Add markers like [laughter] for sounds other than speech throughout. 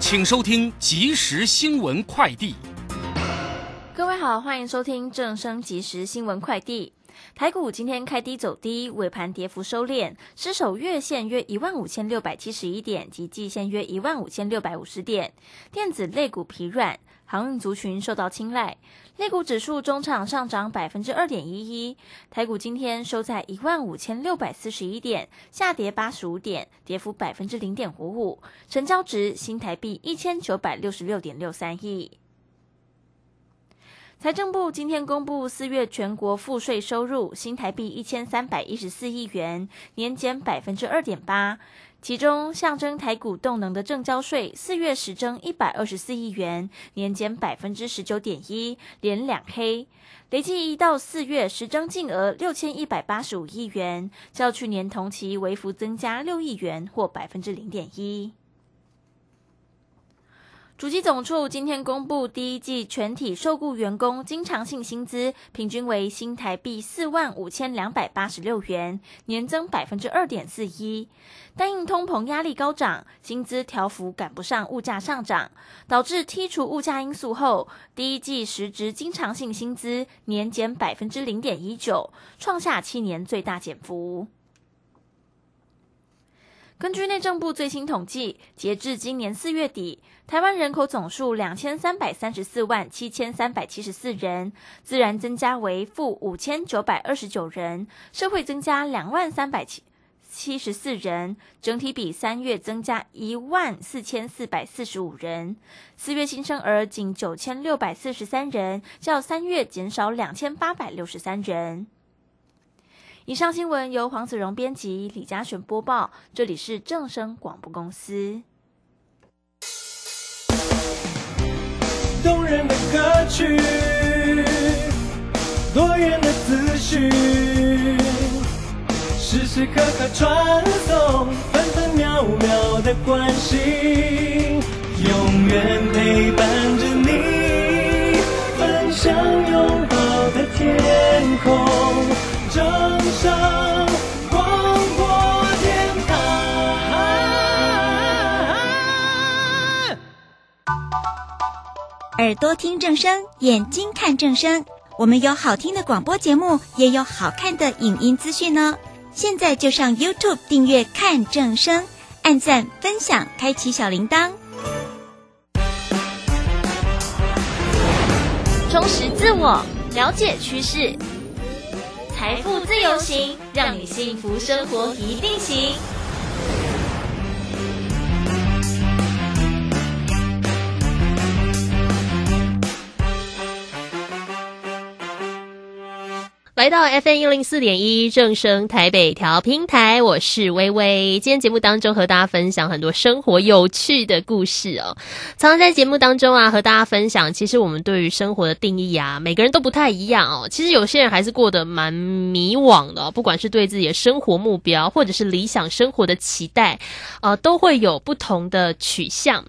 请收听即时新闻快递。各位好，欢迎收听正声即时新闻快递。台股今天开低走低，尾盘跌幅收敛，失守月线约一万五千六百七十一点及季线约一万五千六百五十点。电子类股疲软，航运族群受到青睐。类股指数中场上涨百分之二点一一，台股今天收在一万五千六百四十一点，下跌八十五点，跌幅百分之零点五五，成交值新台币一千九百六十六点六三亿。财政部今天公布四月全国赋税收入新台币一千三百一十四亿元，年减百分之二点八。其中，象征台股动能的正交税四月实征一百二十四亿元，年减百分之十九点一，连两黑。累计一到四月实征净额六千一百八十五亿元，较去年同期微幅增加六亿元，或百分之零点一。主机总处今天公布第一季全体受雇员工经常性薪资平均为新台币四万五千两百八十六元，年增百分之二点四一。但因通膨压力高涨，薪资调幅赶不上物价上涨，导致剔除物价因素后，第一季实值经常性薪资年减百分之零点一九，创下七年最大减幅。根据内政部最新统计，截至今年四月底，台湾人口总数两千三百三十四万七千三百七十四人，自然增加为负五千九百二十九人，社会增加两万三百七七十四人，整体比三月增加一万四千四百四十五人。四月新生儿仅九千六百四十三人，较三月减少两千八百六十三人。以上新闻由黄子荣编辑，李嘉璇播报。这里是正声广播公司。动人的歌曲，多元的资讯，时时刻刻传送，分分秒秒的关心，永远陪伴着你，分享拥抱的天空。正声广播电台，耳朵听正声，眼睛看正声。我们有好听的广播节目，也有好看的影音资讯呢。现在就上 YouTube 订阅看正声，按赞分享，开启小铃铛，充实自我，了解趋势。财富自由行，让你幸福生活一定行。来到 FM 一零四点一正声台北调频台，我是微微。今天节目当中和大家分享很多生活有趣的故事哦。常常在节目当中啊，和大家分享，其实我们对于生活的定义啊，每个人都不太一样哦。其实有些人还是过得蛮迷惘的，不管是对自己的生活目标，或者是理想生活的期待，呃，都会有不同的取向。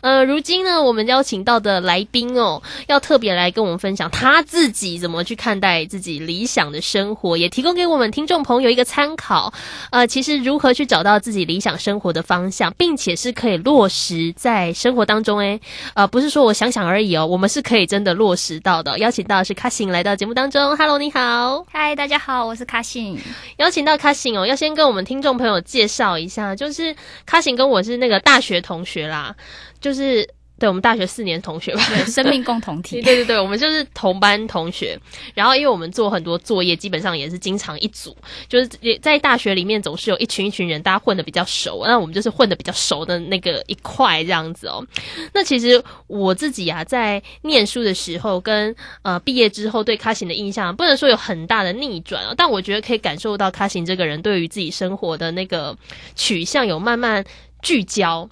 呃，如今呢，我们邀请到的来宾哦，要特别来跟我们分享他自己怎么去看待自己理。理想的生活也提供给我们听众朋友一个参考。呃，其实如何去找到自己理想生活的方向，并且是可以落实在生活当中？诶，呃，不是说我想想而已哦，我们是可以真的落实到的。邀请到的是卡辛来到节目当中。Hello，你好。嗨，大家好，我是卡辛。邀请到卡辛哦，要先跟我们听众朋友介绍一下，就是卡辛跟我是那个大学同学啦，就是。对我们大学四年同学吧，对，生命共同体。[laughs] 对对对，我们就是同班同学。然后，因为我们做很多作业，基本上也是经常一组，就是在大学里面总是有一群一群人，大家混的比较熟。那我们就是混的比较熟的那个一块这样子哦。那其实我自己啊，在念书的时候跟呃毕业之后，对卡行的印象不能说有很大的逆转啊，但我觉得可以感受到卡行这个人对于自己生活的那个取向有慢慢聚焦。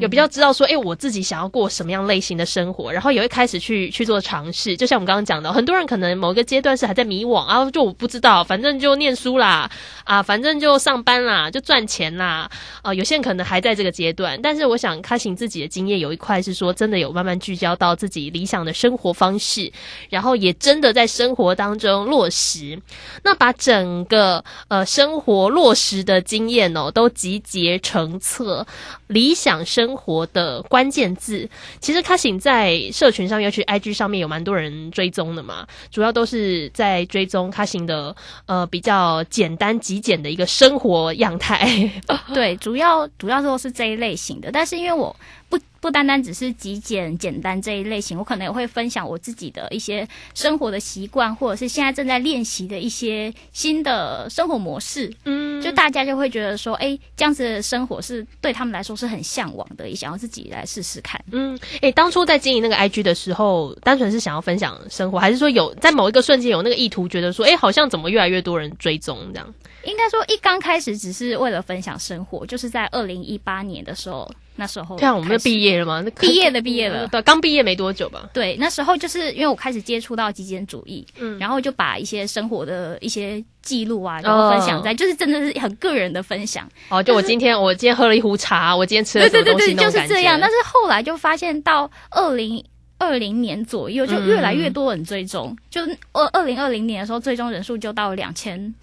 有比较知道说，哎，我自己想要过什么样类型的生活，然后也会开始去去做尝试。就像我们刚刚讲的，很多人可能某一个阶段是还在迷惘啊，就我不知道，反正就念书啦，啊，反正就上班啦，就赚钱啦，啊，有些人可能还在这个阶段。但是我想，开行自己的经验有一块是说，真的有慢慢聚焦到自己理想的生活方式，然后也真的在生活当中落实。那把整个呃生活落实的经验哦，都集结成册，理想生。活的关键字。其实卡欣在社群上，尤其 IG 上面有蛮多人追踪的嘛，主要都是在追踪卡欣的呃比较简单极简的一个生活样态。[laughs] 对，主要主要都是这一类型的，但是因为我不不单单只是极简简单这一类型，我可能也会分享我自己的一些生活的习惯，或者是现在正在练习的一些新的生活模式。嗯，就大家就会觉得说，哎，这样子的生活是对他们来说是很向往的，也想要自己来试试看。嗯，哎，当初在经营那个 IG 的时候，单纯是想要分享生活，还是说有在某一个瞬间有那个意图，觉得说，哎，好像怎么越来越多人追踪这样？应该说，一刚开始只是为了分享生活，就是在二零一八年的时候，那时候对啊我们就毕业了嘛？那毕业的，毕业了，对，刚毕业没多久吧。对，那时候就是因为我开始接触到极简主义，嗯，然后就把一些生活的一些记录啊，然后分享在，就是真的是很个人的分享。哦，就我今天我今天喝了一壶茶，我今天吃了什么东西，就是这样。但是后来就发现到二零二零年左右，就越来越多人追踪，就二二零二零年的时候，追踪人数就到两千。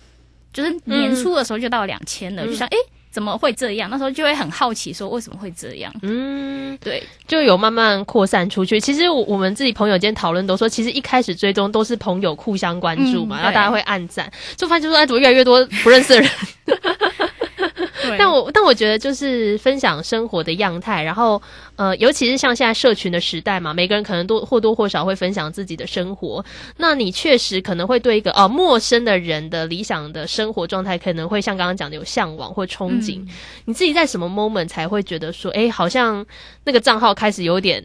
就是年初的时候就到两千了，就想哎怎么会这样？那时候就会很好奇，说为什么会这样？嗯，对，就有慢慢扩散出去。其实我我们自己朋友间讨论都说，其实一开始追踪都是朋友互相关注嘛，然后大家会暗赞，就发现说哎怎么越来越多不认识的人。[laughs] 但我但我觉得就是分享生活的样态，然后呃，尤其是像现在社群的时代嘛，每个人可能都或多或少会分享自己的生活。那你确实可能会对一个哦陌生的人的理想的生活状态，可能会像刚刚讲的有向往或憧憬。你自己在什么 moment 才会觉得说，哎，好像那个账号开始有点。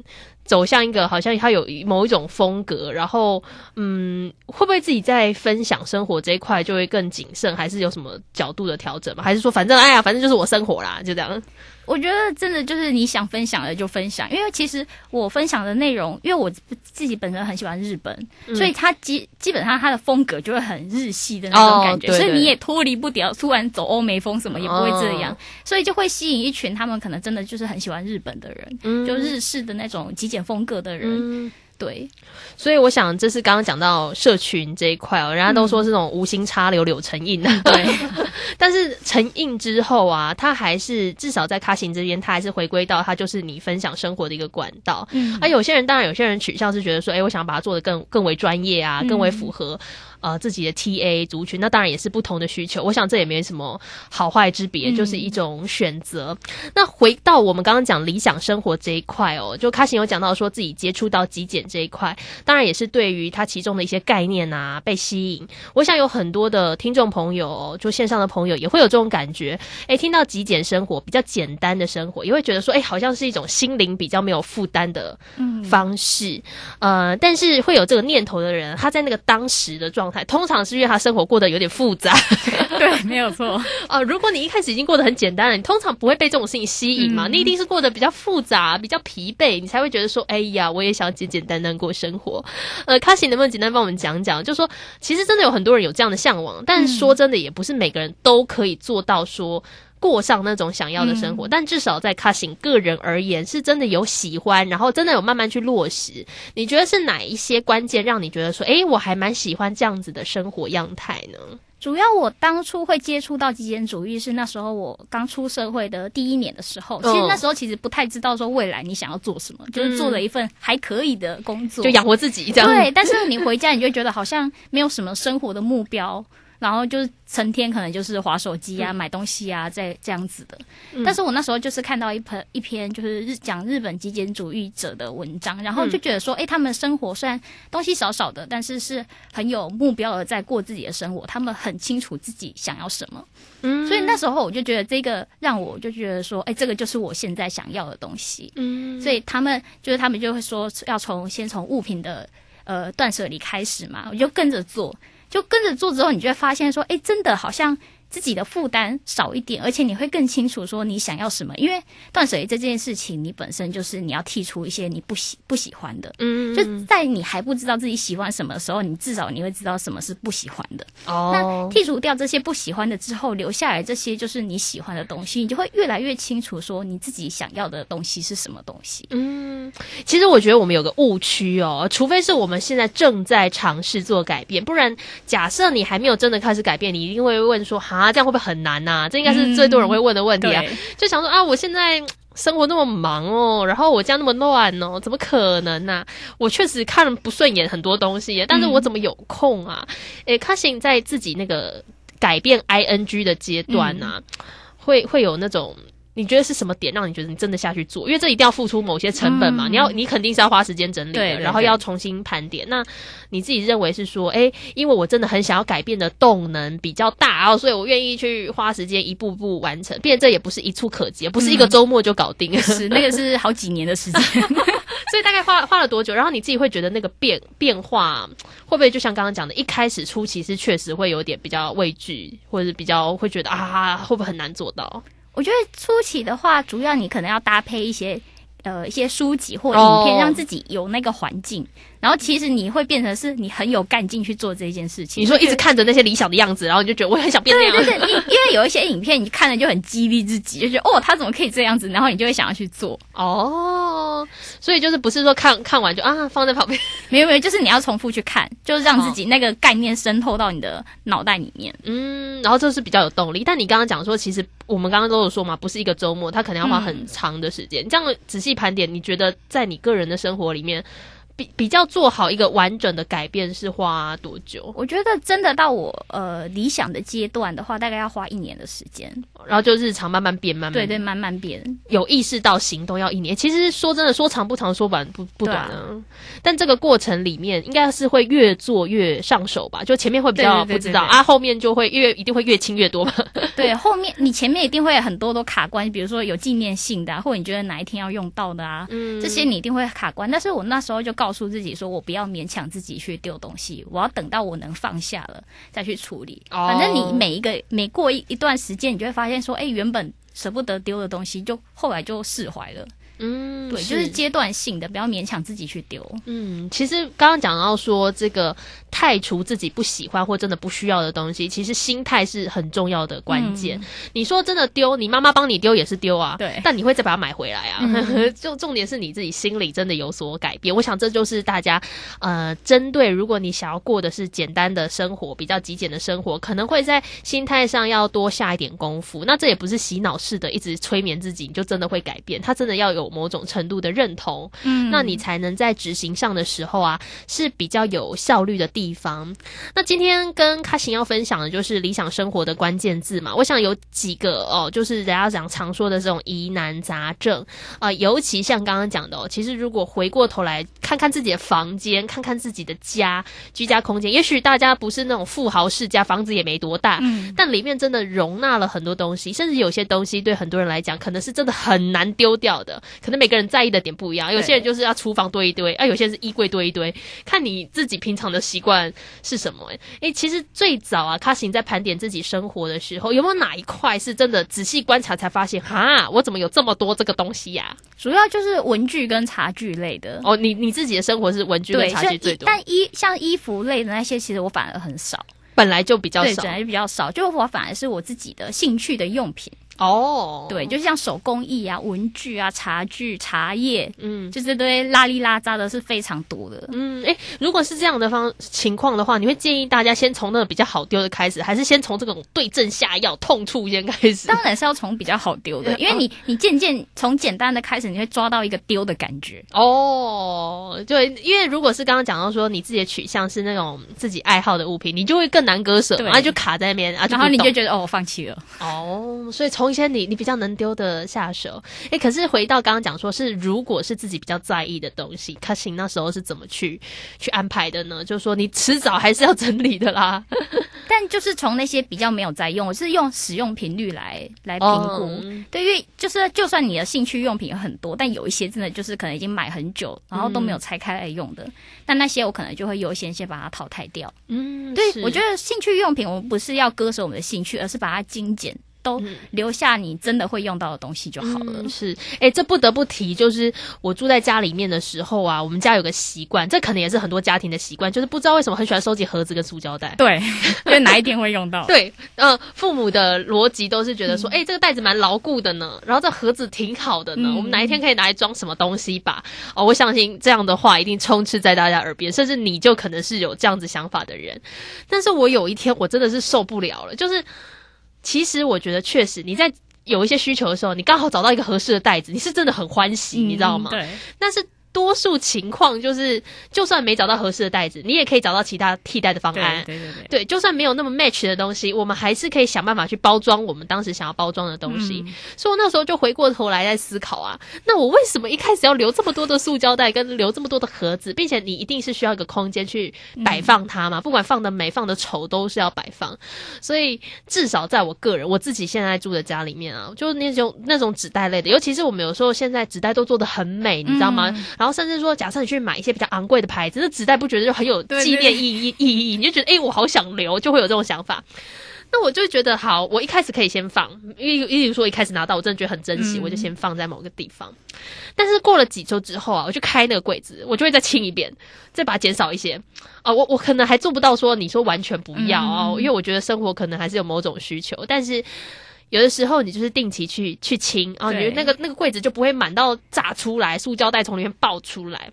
走向一个好像他有某一种风格，然后嗯，会不会自己在分享生活这一块就会更谨慎，还是有什么角度的调整吗？还是说反正哎呀，反正就是我生活啦，就这样。我觉得真的就是你想分享的就分享，因为其实我分享的内容，因为我自己本身很喜欢日本，所以他基基本上他的风格就会很日系的那种感觉，所以你也脱离不掉，突然走欧美风什么也不会这样，所以就会吸引一群他们可能真的就是很喜欢日本的人，就日式的那种极简风格的人。对，所以我想这是刚刚讲到社群这一块哦，人家都说是那种无心插柳柳成荫的，对。[laughs] 但是成荫之后啊，他还是至少在卡行这边，他还是回归到他就是你分享生活的一个管道。嗯，而有些人当然有些人取向是觉得说，哎，我想把它做的更更为专业啊，更为符合。呃，自己的 T A 族群，那当然也是不同的需求。我想这也没什么好坏之别，就是一种选择。那回到我们刚刚讲理想生活这一块哦，就卡辛有讲到说自己接触到极简这一块，当然也是对于它其中的一些概念啊被吸引。我想有很多的听众朋友，就线上的朋友也会有这种感觉。诶，听到极简生活比较简单的生活，也会觉得说，诶，好像是一种心灵比较没有负担的方式。呃，但是会有这个念头的人，他在那个当时的状态通常是因为他生活过得有点复杂，[laughs] 对，没有错。哦，[laughs] 如果你一开始已经过得很简单了，你通常不会被这种事情吸引嘛？你一定是过得比较复杂、比较疲惫，你才会觉得说：“哎呀，我也想简简单单过生活。”呃，卡西能不能简单帮我们讲讲？就说其实真的有很多人有这样的向往，但说真的，也不是每个人都可以做到说。过上那种想要的生活，但至少在 Cashin 个人而言，是真的有喜欢，然后真的有慢慢去落实。你觉得是哪一些关键让你觉得说，哎，我还蛮喜欢这样子的生活样态呢？主要我当初会接触到极简主义，是那时候我刚出社会的第一年的时候。其实那时候其实不太知道说未来你想要做什么，就是做了一份还可以的工作，就养活自己这样。对，但是你回家你就觉得好像没有什么生活的目标。然后就是成天可能就是划手机啊、买东西啊，在这样子的。但是我那时候就是看到一篇一篇就是日讲日本极简主义者的文章，然后就觉得说，哎，他们生活虽然东西少少的，但是是很有目标的在过自己的生活。他们很清楚自己想要什么。嗯，所以那时候我就觉得这个让我就觉得说，哎，这个就是我现在想要的东西。嗯，所以他们就是他们就会说要从先从物品的呃断舍离开始嘛，我就跟着做。就跟着做之后，你就会发现说，哎，真的好像。自己的负担少一点，而且你会更清楚说你想要什么。因为断舍离这件事情，你本身就是你要剔除一些你不喜不喜欢的。嗯，就在你还不知道自己喜欢什么的时候，你至少你会知道什么是不喜欢的。哦，那剔除掉这些不喜欢的之后，留下来这些就是你喜欢的东西，你就会越来越清楚说你自己想要的东西是什么东西。嗯，其实我觉得我们有个误区哦，除非是我们现在正在尝试做改变，不然假设你还没有真的开始改变，你一定会问说哈。啊，这样会不会很难呐？这应该是最多人会问的问题啊！就想说啊，我现在生活那么忙哦，然后我家那么乱哦，怎么可能呢、我确实看不顺眼很多东西，但是我怎么有空啊？诶、卡辛在自己那个改变 ing 的阶段呢、会会有那种。你觉得是什么点让你觉得你真的下去做？因为这一定要付出某些成本嘛，嗯你要你肯定是要花时间整理的，对对然后要重新盘点。那你自己认为是说，诶，因为我真的很想要改变的动能比较大然后，所以我愿意去花时间一步步完成。变这也不是一触可及，不是一个周末就搞定。[laughs] 是那个是好几年的时间。[laughs] 所以大概花花了多久？然后你自己会觉得那个变变化会不会就像刚刚讲的，一开始初期是确实会有点比较畏惧，或者是比较会觉得啊，会不会很难做到？我觉得初期的话，主要你可能要搭配一些呃一些书籍或影片，哦让自己有那个环境。然后其实你会变成是你很有干劲去做这件事情。你说一直看着那些理想的样子，然后你就觉得我也很想变那样。对对对，因因为有一些影片你看了就很激励自己，就觉得哦他怎么可以这样子，然后你就会想要去做。哦，所以就是不是说看看完就啊放在旁边，[laughs] 没有没有，就是你要重复去看，就是让自己那个概念渗透到你的脑袋里面。嗯，然后这是比较有动力。但你刚刚讲说，其实我们刚刚都有说嘛，不是一个周末，它可能要花很长的时间。这样仔细盘点，你觉得在你个人的生活里面，比比较做好一个完整的改变是花多久？我觉得真的到我呃理想的阶段的话，大概要花一年的时间。然后就日常慢慢变，慢慢对对，慢慢变。有意识到行动要一年。其实说真的，说长不长，说短不不短对啊。但这个过程里面，应该是会越做越上手吧？就前面会比较不知道啊，后面就会越一定会越轻越多吧。对，后面你前面一定会有很多都卡关，比如说有纪念性的、啊，或者你觉得哪一天要用到的啊，嗯这些你一定会卡关。但是我那时候就告诉自己说，我不要勉强自己去丢东西，我要等到我能放下了再去处理。哦反正你每一个每过一一段时间，你就会发现说，哎，原本舍不得丢的东西，就后来就释怀了。嗯，对，就是阶段性的，不要勉强自己去丢。嗯，其实刚刚讲到说这个太除自己不喜欢或真的不需要的东西，其实心态是很重要的关键。你说真的丢，你妈妈帮你丢也是丢啊，对但你会再把它买回来啊。就 [laughs] 重点是你自己心里真的有所改变。我想这就是大家呃，针对如果你想要过的是简单的生活，比较极简的生活，可能会在心态上要多下一点功夫。那这也不是洗脑式的，一直催眠自己，你就真的会改变。他真的要有某种程度的认同，嗯那你才能在执行上的时候啊，是比较有效率的地方。那今天跟卡行要分享的就是理想生活的关键字嘛，我想有几个哦，就是人家讲常说的这种疑难杂症啊、尤其像刚刚讲的哦，其实如果回过头来看看自己的房间，看看自己的家居家空间，也许大家不是那种富豪世家，房子也没多大，嗯，但里面真的容纳了很多东西，甚至有些东西对很多人来讲，可能是真的很难丢掉的。可能每个人在意的点不一样，有些人就是要厨房堆一堆，啊，有些人是衣柜堆一堆，看你自己平常的习惯是什么、欸。诶，其实最早啊，卡行在盘点自己生活的时候，有没有哪一块是真的仔细观察才发现，哈，我怎么有这么多这个东西呀、主要就是文具跟茶具类的。哦，你你自己的生活是文具跟对，像茶具最多，但衣像衣服类的那些，其实我反而很少。本来就比较，少本来就比较少，就我反而是我自己的兴趣的用品，哦。对，就像手工艺啊、文具啊、茶具、茶叶，嗯。就这堆拉里拉扎的是非常多的。嗯，哎，如果是这样的方情况的话，你会建议大家先从那个比较好丢的开始，还是先从这种对症下药、痛处先开始？当然是要从比较好丢的，[laughs] 因为你你渐渐从简单的开始，你会抓到一个丢的感觉。哦，对，因为如果是刚刚讲到说你自己的取向是那种自己爱好的物品，你就会更难割舍然后就卡在那边，啊，然后你就觉得哦，我放弃了。哦，所以从一些你你比较能丢的下手，诶，可是回到刚刚讲说是如果是自己比较在意的东西，卡行那时候是怎么去去安排的呢？就是说你迟早还是要整理的啦，[laughs] 但就是从那些比较没有在用，我是用使用频率来来评估。嗯对，因为就是就算你的兴趣用品有很多，但有一些真的就是可能已经买很久，然后都没有拆开来用的，但那些我可能就会优先先把它淘汰掉。嗯，对，我觉得兴趣用品，我们不是要割舍我们的兴趣，而是把它精简，都嗯留下你真的会用到的东西就好了。嗯、是，哎、这不得不提，就是我住在家里面的时候啊，我们家有个习惯，这可能也是很多家庭的习惯，就是不知道为什么很喜欢收集盒子跟塑胶袋。对，[laughs] 因为哪一天会用到。对，呃，父母的逻辑都是觉得嗯说，哎、这个袋子蛮牢固的呢，然后这盒子挺好的呢，嗯我们哪一天可以拿来装什么东西吧？哦，我相信这样的话一定充斥在大家耳边，甚至你就可能是有这样子想法的人。但是我有一天我真的是受不了了，就是其实我觉得确实你在有一些需求的时候，你刚好找到一个合适的袋子，你是真的很欢喜，你知道吗？对，但是多数情况就是，就算没找到合适的袋子，你也可以找到其他替代的方案。对对对对，就算没有那么 match 的东西，我们还是可以想办法去包装我们当时想要包装的东西。嗯所以我那时候就回过头来在思考啊，那我为什么一开始要留这么多的塑胶袋，跟留这么多的盒子，并且你一定是需要一个空间去摆放它嘛？不管放的美、放的丑，都是要摆放。所以至少在我个人，我自己现在住的家里面啊，就是那种那种纸袋类的，尤其是我们有时候现在纸袋都做的很美，你知道吗？嗯然后甚至说，假设你去买一些比较昂贵的牌子，那纸袋不觉得就很有对纪念意义意义？你就觉得，哎、我好想留，就会有这种想法。那我就觉得好，我一开始可以先放，例例如说一开始拿到，我真的觉得很珍惜，嗯我就先放在某个地方。但是过了几周之后啊，我就开那个柜子，我就会再清一遍，再把它减少一些。哦，我我可能还做不到说你说完全不要哦，嗯因为我觉得生活可能还是有某种需求，但是。有的时候你就是定期去去清啊，你那个那个柜子就不会满到炸出来，塑胶袋从里面爆出来。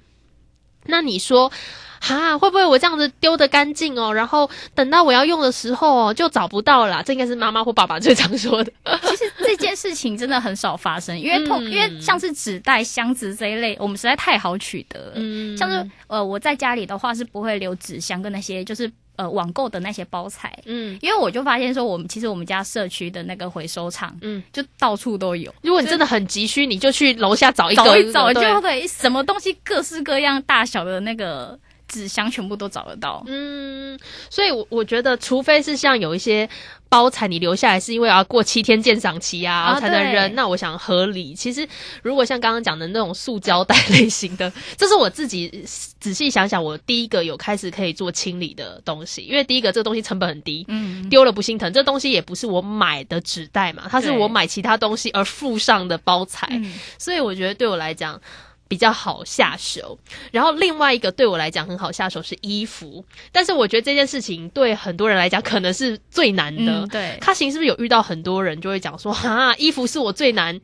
那你说，哈，会不会我这样子丢的干净哦？然后等到我要用的时候哦，就找不到了啦。这应该是妈妈或爸爸最常说的。[laughs] 其实这件事情真的很少发生，因为通、嗯因为像是纸袋、箱子这一类，我们实在太好取得了。嗯像是呃，我在家里的话是不会留纸箱跟那些就是呃网购的那些包材，嗯。因为我就发现说，我们其实我们家社区的那个回收厂，嗯。嗯，就到处都有。如果你真的很急需，你就去楼下找一个，找一找就对，什么东西各式各样大小的那个纸箱全部都找得到。嗯，所以我，我觉得，除非是像有一些包材你留下来是因为要过七天鉴赏期啊啊才能扔，那我想合理。其实，如果像刚刚讲的那种塑胶袋类型的，[laughs] 这是我自己仔细想想，我第一个有开始可以做清理的东西，因为第一个这个东西成本很低，嗯，丢了不心疼。这东西也不是我买的纸袋嘛，它是我买其他东西而附上的包材。嗯所以我觉得对我来讲比较好下手。然后另外一个对我来讲很好下手是衣服，但是我觉得这件事情对很多人来讲可能是最难的。嗯，对，卡行是不是有遇到很多人就会讲说，哈，衣服是我最难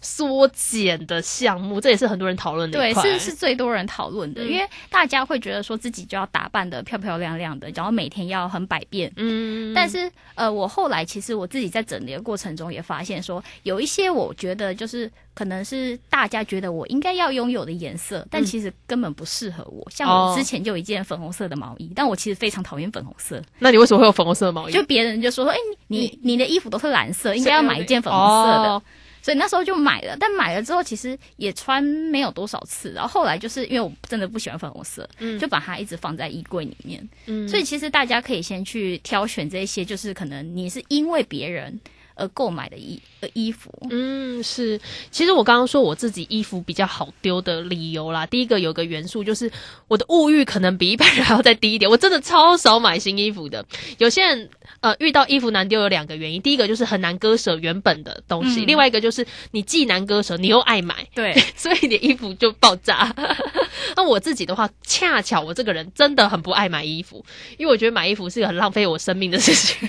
缩减的项目，这也是很多人讨论的对，是是最多人讨论的，嗯因为大家会觉得说自己就要打扮的漂漂亮亮的，然后每天要很百变。嗯，但是，呃，我后来其实我自己在整理的过程中也发现说，有一些我觉得就是可能是大家觉得我应该要拥有的颜色，但其实根本不适合我。像哦我之前就有一件粉红色的毛衣，但我其实非常讨厌粉红色，那你为什么会有粉红色的毛衣？就别人就说说，哎、你你你的衣服都是蓝色，应该要买一件粉红色的。哦所以那时候就买了，但买了之后其实也穿没有多少次，然后后来就是因为我真的不喜欢粉红色，嗯就把它一直放在衣柜里面。嗯所以其实大家可以先去挑选这些，就是可能你是因为别人而购买的衣呃衣服。嗯，是。其实我刚刚说我自己衣服比较好丢的理由啦，第一个有个元素就是我的物欲可能比一般人 [laughs] 还要再低一点，我真的超少买新衣服的。有些人呃遇到衣服难丢有两个原因，第一个就是很难割舍原本的东西，嗯另外一个就是你既难割舍，你又爱买。对，[laughs] 所以你的衣服就爆炸。[laughs] 那我自己的话，恰巧我这个人真的很不爱买衣服，因为我觉得买衣服是个很浪费我生命的事情。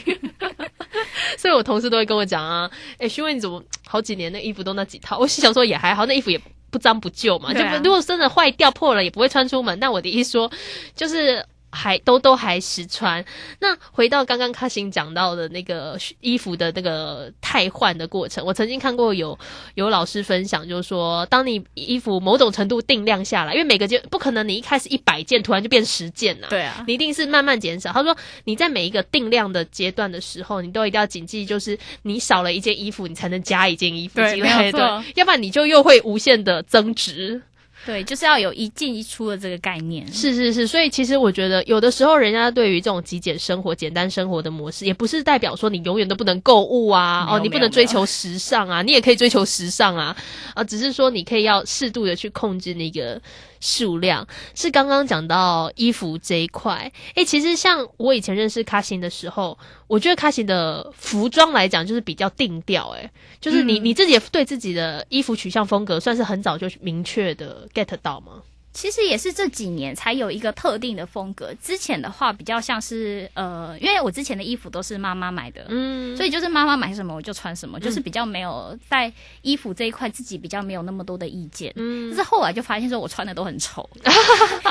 所以我同事都会跟我讲啊，哎、徐伟你怎么好几年那衣服都那几套？我心想说也还好，那衣服也不脏不旧嘛，啊就如果真的坏掉破了也不会穿出门。那我的意思说，就是。还都都还实穿。那回到刚刚卡辛讲到的那个衣服的那个汰换的过程，我曾经看过有有老师分享，就是说，当你衣服某种程度定量下来，因为每个件不可能你一开始一百件突然就变十件呐、对啊，你一定是慢慢减少。他说你在每一个定量的阶段的时候，你都一定要谨记，就是你少了一件衣服，你才能加一件衣服对进来，对，要不然你就又会无限的增值。对，就是要有一进一出的这个概念。是是是，所以其实我觉得有的时候人家对于这种极简生活、简单生活的模式，也不是代表说你永远都不能购物啊，哦，你不能追求时尚啊，你也可以追求时尚啊，啊，只是说你可以要适度的去控制那个数量。是刚刚讲到衣服这一块，诶，其实像我以前认识卡辛的时候，我觉得卡辛的服装来讲就是比较定调，诶，就是你、嗯你自己对自己的衣服取向风格算是很早就明确的 get 到吗？其实也是这几年才有一个特定的风格。之前的话比较像是呃，因为我之前的衣服都是妈妈买的，嗯，所以就是妈妈买什么我就穿什么，就是比较没有在衣服这一块自己比较没有那么多的意见。嗯但是后来就发现说我穿的都很丑，[laughs]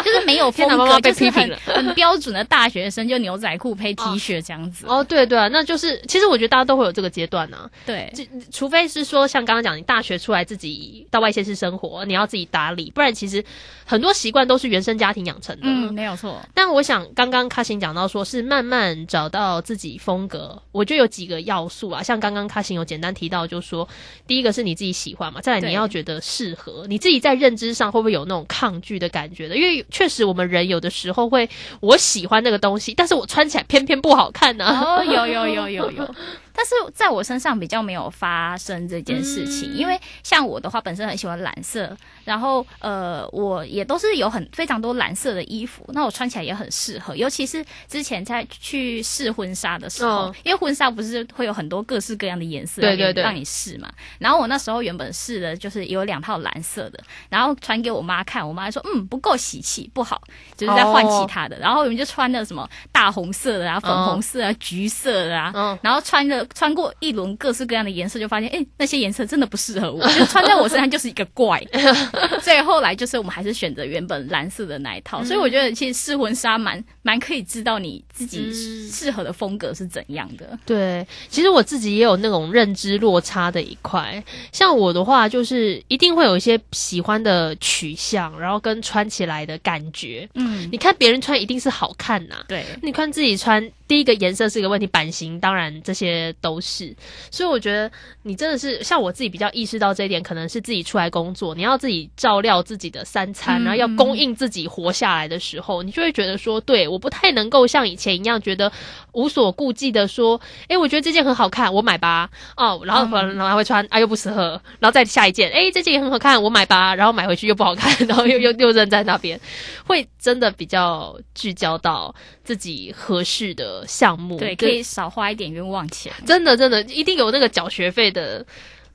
就是没有风格，天哪妈妈被批评了很标准的大学生，就牛仔裤配 T 恤这样子。哦，对对啊，那就是其实我觉得大家都会有这个阶段啊，对，就除非是说像刚刚讲，你大学出来自己到外县市生活，你要自己打理，不然其实很多习惯都是原生家庭养成的。嗯，没有错。但我想，刚刚卡辛讲到说是慢慢找到自己风格，我觉得有几个要素啊，像刚刚卡辛有简单提到，就是说第一个是你自己喜欢嘛，再来你要觉得适合，你自己在认知上会不会有那种抗拒的感觉的？因为确实我们人有的时候会，我喜欢那个东西，但是我穿起来偏偏不好看呢、哦，有有有有有，[laughs] 但是在我身上比较没有发生这件事情，嗯因为像我的话，本身很喜欢蓝色，然后呃，我也都是有很非常多蓝色的衣服，那我穿起来也很适合，尤其是之前在去试婚纱的时候，嗯因为婚纱不是会有很多各式各样的颜色，对对对让你试嘛。然后我那时候原本试的就是有两套蓝色的，然后传给我妈看，我妈说嗯不够喜气，不好，就是在换其他的。然后我们就穿的什么大红色的啊、粉红色啊、橘色的啊，嗯然后穿着穿过一轮各式各样的颜色，就发现哎、那些颜色真的不适合我，[laughs] 就穿在我身上就是一个怪。[laughs] 所以后来就是我们还是选择原本蓝色的那一套。所以我觉得其实试婚纱蛮蛮可以知道你自己嗯适合的风格是怎样的。对，其实我自己也有那种认知落差的一块。像我的话，就是一定会有一些喜欢的取向，然后跟穿起来的感觉。嗯，你看别人穿一定是好看呐、对。你看自己穿，第一个颜色是一个问题，版型当然这些都是。所以我觉得你真的是像我自己比较意识到这一点，可能是自己出来工作，你要自己照料自己的三餐，嗯然后要供应自己活下来的时候，你就会觉得说，对，我不太能够像以前一样觉得无所顾忌的说，诶，我觉得这件很好看，我买吧。哦，然后嗯可能然后会穿，啊又不适合，然后再下一件，诶，这件也很好看，我买吧。然后买回去又不好看，然后又又又扔在那边，会真的比较聚焦到自己合适的项目。对，可以少花一点冤枉钱。真的真的一定有那个缴学费的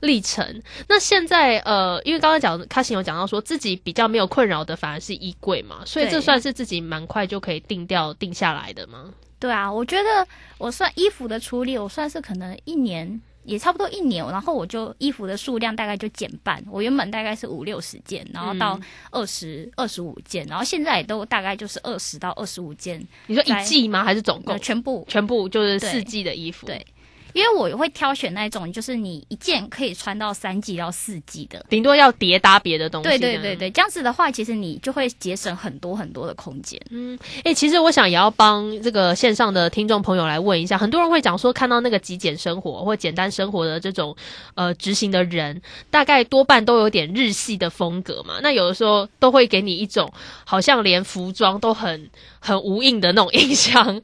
历程。那现在呃，因为刚刚讲卡西有讲到说自己比较没有困扰的反而是衣柜嘛，所以这算是自己蛮快就可以定掉定下来的吗？对啊，我觉得我算衣服的处理，我算是可能一年也差不多一年，然后我就衣服的数量大概就减半。我原本大概是五六十件，然后到二十二十五件，然后现在也都大概就是二十到二十五件，你说一季吗？还是总共呃，？全部全部就是四季的衣服，对因为我会挑选那种，就是你一件可以穿到三季到四季的。顶多要叠搭别的东西。对对对。对，这样子的话，其实你就会节省很多很多的空间。嗯哎、其实我想也要帮这个线上的听众朋友来问一下，很多人会讲说，看到那个极简生活或简单生活的这种呃执行的人，大概多半都有点日系的风格嘛。那有的时候都会给你一种好像连服装都很很无印的那种印象。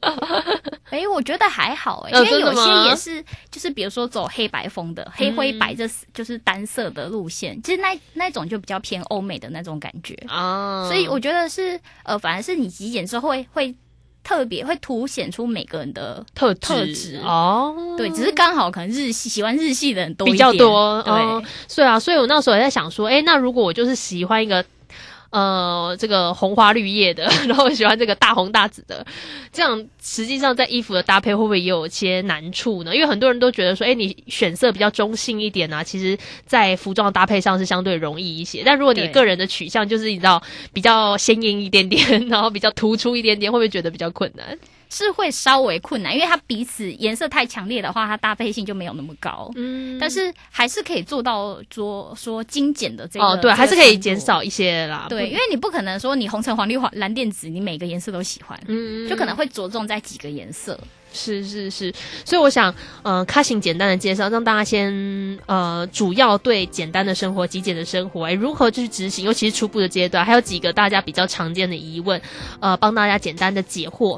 哎，我觉得还好哎、呃因为有些也是，就是比如说走黑白风的，黑灰白这就是单色的路线，其实那那种就比较偏欧美的那种感觉，啊，所以我觉得是呃，反而是你极简之后会会特别会凸显出每个人的特特质质哦，对，只是刚好可能日系喜欢日系的人多比较多，对。哦对啊，所以我那时候也在想说，哎，那如果我就是喜欢一个。呃，这个红花绿叶的，[laughs] 然后喜欢这个大红大紫的，这样实际上在衣服的搭配会不会也有一些难处呢？因为很多人都觉得说，哎，你选色比较中性一点啊，其实在服装搭配上是相对容易一些。但如果你个人的取向就是你知道比较鲜艳一点点，[laughs] 然后比较突出一点点，会不会觉得比较困难？是会稍微困难，因为它彼此颜色太强烈的话，它搭配性就没有那么高。嗯，但是还是可以做到说说精简的这个哦，对，这个还是可以减少一些啦。对，因为你不可能说你红橙黄绿黄蓝靛紫，你每个颜色都喜欢，嗯就可能会着重在几个颜色。是是是，所以我想，呃，开行简单的介绍，让大家先呃，主要对简单的生活、极简的生活，哎，如何去执行，尤其是初步的阶段，还有几个大家比较常见的疑问，呃，帮大家简单的解惑。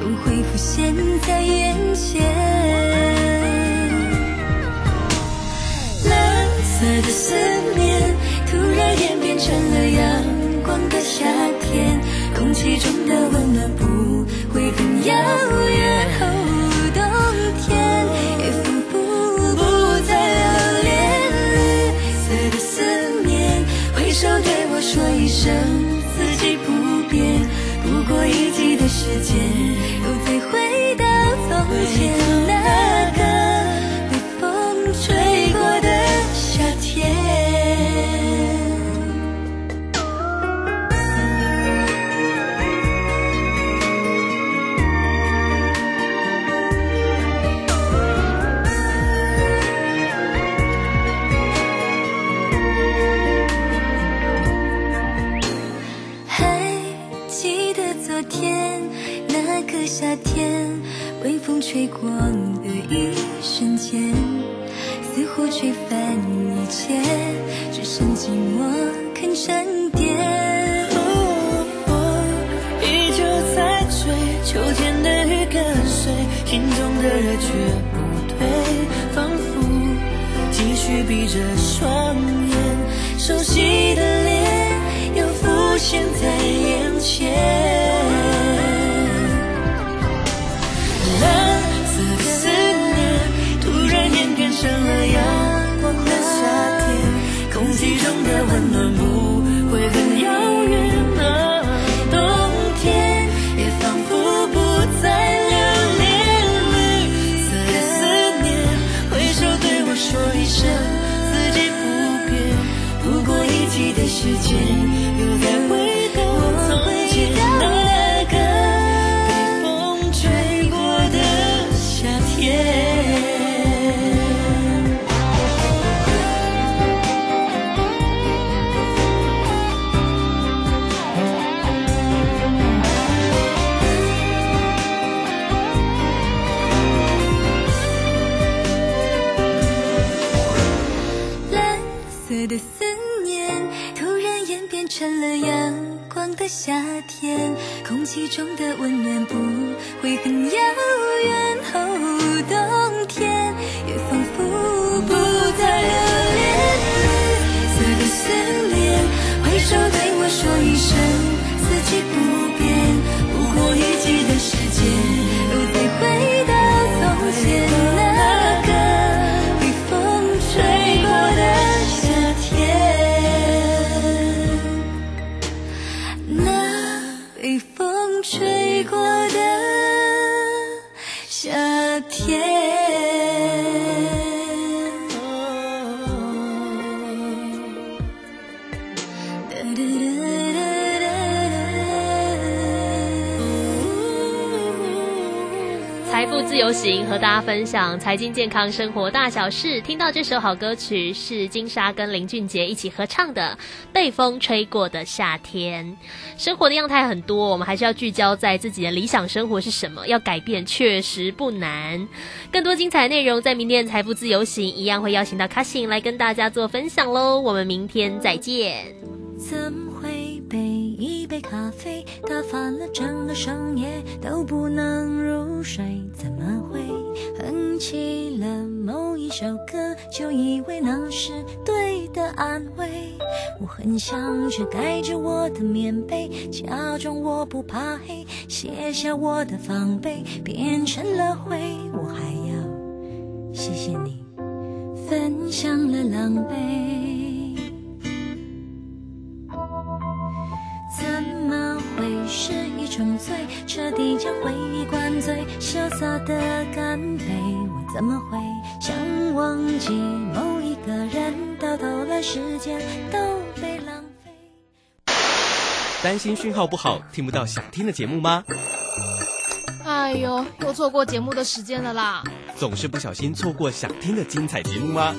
又会浮现在眼前。蓝色的思念突然演变成了阳光的夏天，空气中的温暖不会很遥远。冬天也仿佛不再留恋，绿色的思念挥手对我说一声四季不变。不过一季的时间，从前微风吹过的一瞬间，似乎吹翻一切，只剩寂寞肯沉淀。依旧在追，秋天的雨跟随，心中的热却不退，仿佛继续闭着双眼，熟悉的脸又浮现在眼前。中的温暖不会很遥远。分享财经健康生活大小事。听到这首好歌曲是金莎跟林俊杰一起合唱的《被风吹过的夏天》。生活的样态很多，我们还是要聚焦在自己的理想生活是什么，要改变确实不难。更多精彩内容在明天的财富自由行一样会邀请到卡信来跟大家做分享喽。我们明天再见。怎会被一杯咖啡打翻了整个深夜都不能入睡？怎么会哼起了某一首歌就以为那是对的安慰？我很想去盖着我的棉被，假装我不怕黑，卸下我的防备，变成了灰。我还要谢谢你分享了狼狈。彻底将回忆灌醉，潇洒的干杯。我怎么会想忘记某一个人？到头来时间都被浪费。担心讯号不好，听不到想听的节目吗？哎呦，又错过节目的时间了啦！总是不小心错过想听的精彩节目吗？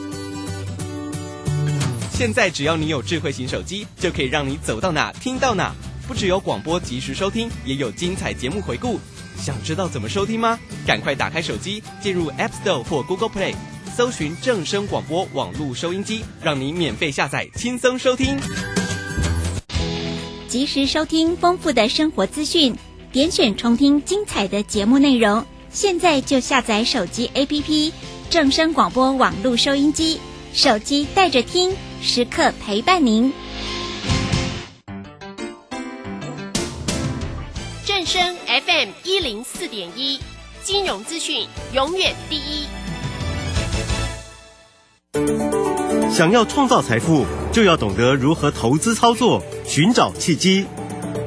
现在只要你有智慧型手机，就可以让你走到哪听到哪。不只有广播及时收听，也有精彩节目回顾。想知道怎么收听吗？赶快打开手机，进入 App Store 或 Google Play，搜寻正声广播网络收音机，让你免费下载，轻松收听。及时收听丰富的生活资讯，点选重听精彩的节目内容。现在就下载手机 APP 正声广播网络收音机，手机带着听，时刻陪伴您。FM 一零四点一，金融资讯永远第一。想要创造财富，就要懂得如何投资操作，寻找契机。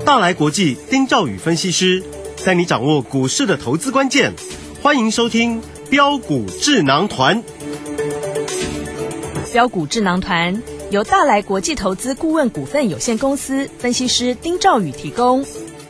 大来国际丁兆宇分析师带你掌握股市的投资关键。欢迎收听标股智囊团。标股智囊团由大来国际投资顾问股份有限公司分析师丁兆宇提供。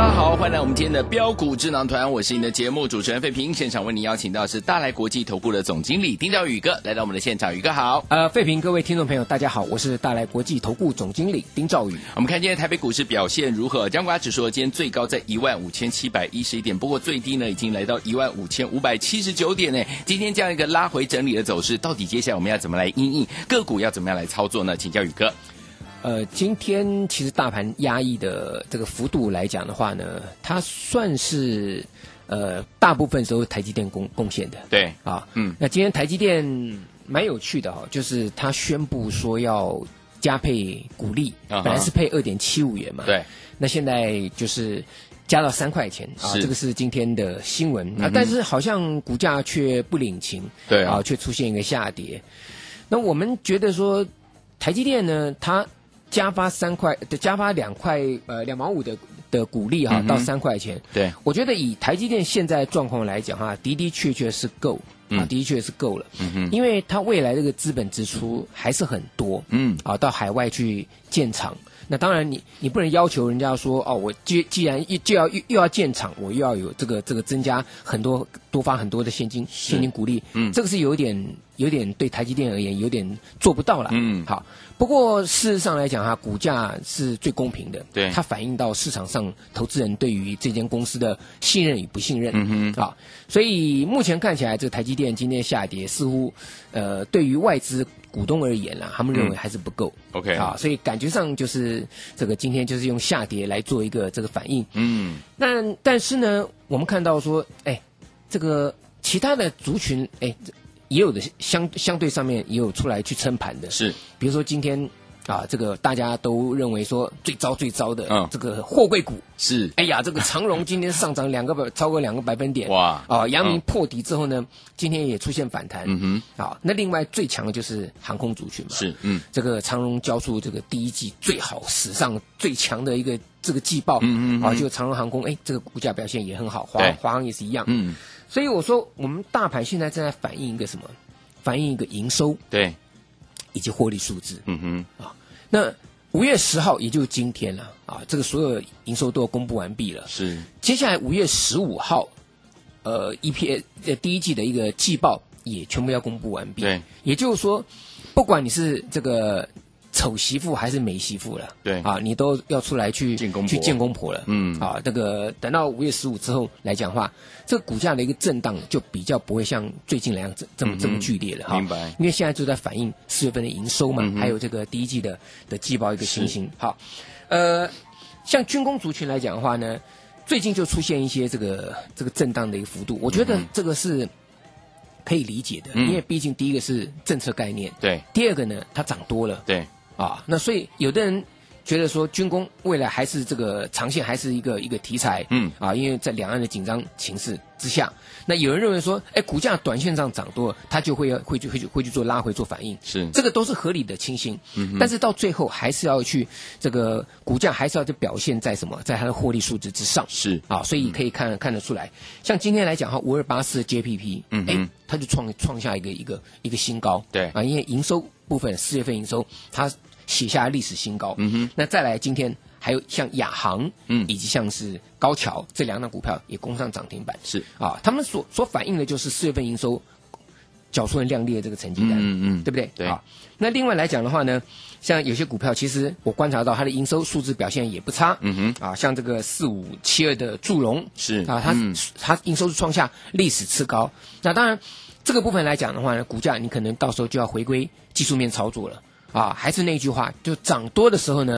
大家好，欢迎来我们今天的标股智囊团，我是你的节目主持人费平。现场为您邀请到是大来国际投顾的总经理丁兆宇哥来到我们的现场，宇哥好。呃，费平，各位听众朋友，大家好，我是大来国际投顾总经理丁兆宇。我们看今天台北股市表现如何？加权指数今天最高在一万五千七百一十一点，不过最低呢已经来到一万五千五百七十九点呢。今天这样一个拉回整理的走势，到底接下来我们要怎么来应应个股要怎么样来操作呢？请教宇哥。呃，今天其实大盘压抑的这个幅度来讲的话呢，它算是呃大部分时候台积电贡贡献的。对啊，嗯，那今天台积电蛮有趣的哈、就是它宣布说要加配股利，啊本来是配二点七五元嘛，对，那现在就是加到三块钱啊，这个是今天的新闻。啊但是好像股价却不领情，对啊。啊，却出现一个下跌。那我们觉得说，台积电呢，它加发三块的加发两块呃两毛五的的股利哈、嗯到三块钱，对，我觉得以台积电现在状况来讲哈，的的确确是够啊，嗯的确是够了，嗯哼，因为它未来这个资本支出还是很多，嗯，啊，到海外去建厂。那当然你，你不能要求人家说哦，我既既然又就要又又要建厂，我又要有这个这个增加很多多发很多的现金现金鼓励，嗯。这个是有点有点对台积电而言有点做不到了，嗯。好。不过事实上来讲哈，股价是最公平的，对。它反映到市场上投资人对于这间公司的信任与不信任，嗯哼。啊，所以目前看起来，这个台积电今天下跌，似乎呃对于外资股东而言啦，他们认为还是不够。OK 啊，所以感觉上就是这个今天就是用下跌来做一个这个反应。嗯，那但是呢，我们看到说，哎，这个其他的族群，哎，也有的相相对上面也有出来去撑盘的，是，比如说今天啊，这个大家都认为说最糟最糟的，嗯这个货柜股。是，哎呀，这个长荣今天上涨两个百，超过两个百分点。哇啊，阳明嗯破底之后呢，今天也出现反弹。嗯哼，啊，那另外最强的就是航空族群嘛。是，嗯，这个长荣交出这个第一季最好、史上最强的一个这个季报。嗯嗯嗯啊，就长荣航空，哎，这个股价表现也很好，华对华航也是一样。嗯，所以我说，我们大盘现在正在反映一个什么？反映一个营收对，以及获利数字。嗯哼，那五月十号，也就是今天了啊，这个所有营收都公布完毕了。是，接下来五月十五号，呃，EPS 呃第一季的一个季报也全部要公布完毕。对，也就是说，不管你是这个丑媳妇还是美媳妇了，对啊，你都要出来去去见公婆了。嗯啊，这个等到五月十五之后来讲的话，这个股价的一个震荡就比较不会像最近那样这这么、嗯这么剧烈了哈。明白因为现在就在反映四月份的营收嘛，嗯还有这个第一季的的季报一个情形。好，呃，像军工族群来讲的话呢，最近就出现一些这个这个震荡的一个幅度，我觉得这个是可以理解的，嗯因为毕竟第一个是政策概念，对，第二个呢它涨多了对，啊，那所以有的人。觉得说军工未来还是这个长线还是一个一个题材，嗯啊，因为在两岸的紧张情势之下，那有人认为说，哎，股价短线上涨多了，它就会要会去会去会去做拉回做反应，是，这个都是合理的情形。嗯但是到最后还是要去这个股价还是要去表现在什么，在它的获利数值之上。是，啊，所以可以看看得出来，像今天来讲哈，五二八四 JPP，嗯哼哎，它就创创下一个一个一个新高。对啊，因为营收部分四月份营收它写下历史新高。嗯哼，那再来今天还有像亚航，嗯以及像是高桥这两档股票也攻上涨停板。是啊，他们所所反映的就是四月份营收缴出了亮丽的这个成绩单，嗯嗯对不对？对啊，那另外来讲的话呢，像有些股票，其实我观察到它的营收数字表现也不差，嗯哼，啊，像这个四五七二的祝融是啊，它、嗯它营收是创下历史次高。那当然，这个部分来讲的话呢，股价你可能到时候就要回归技术面操作了啊。还是那句话，就涨多的时候呢。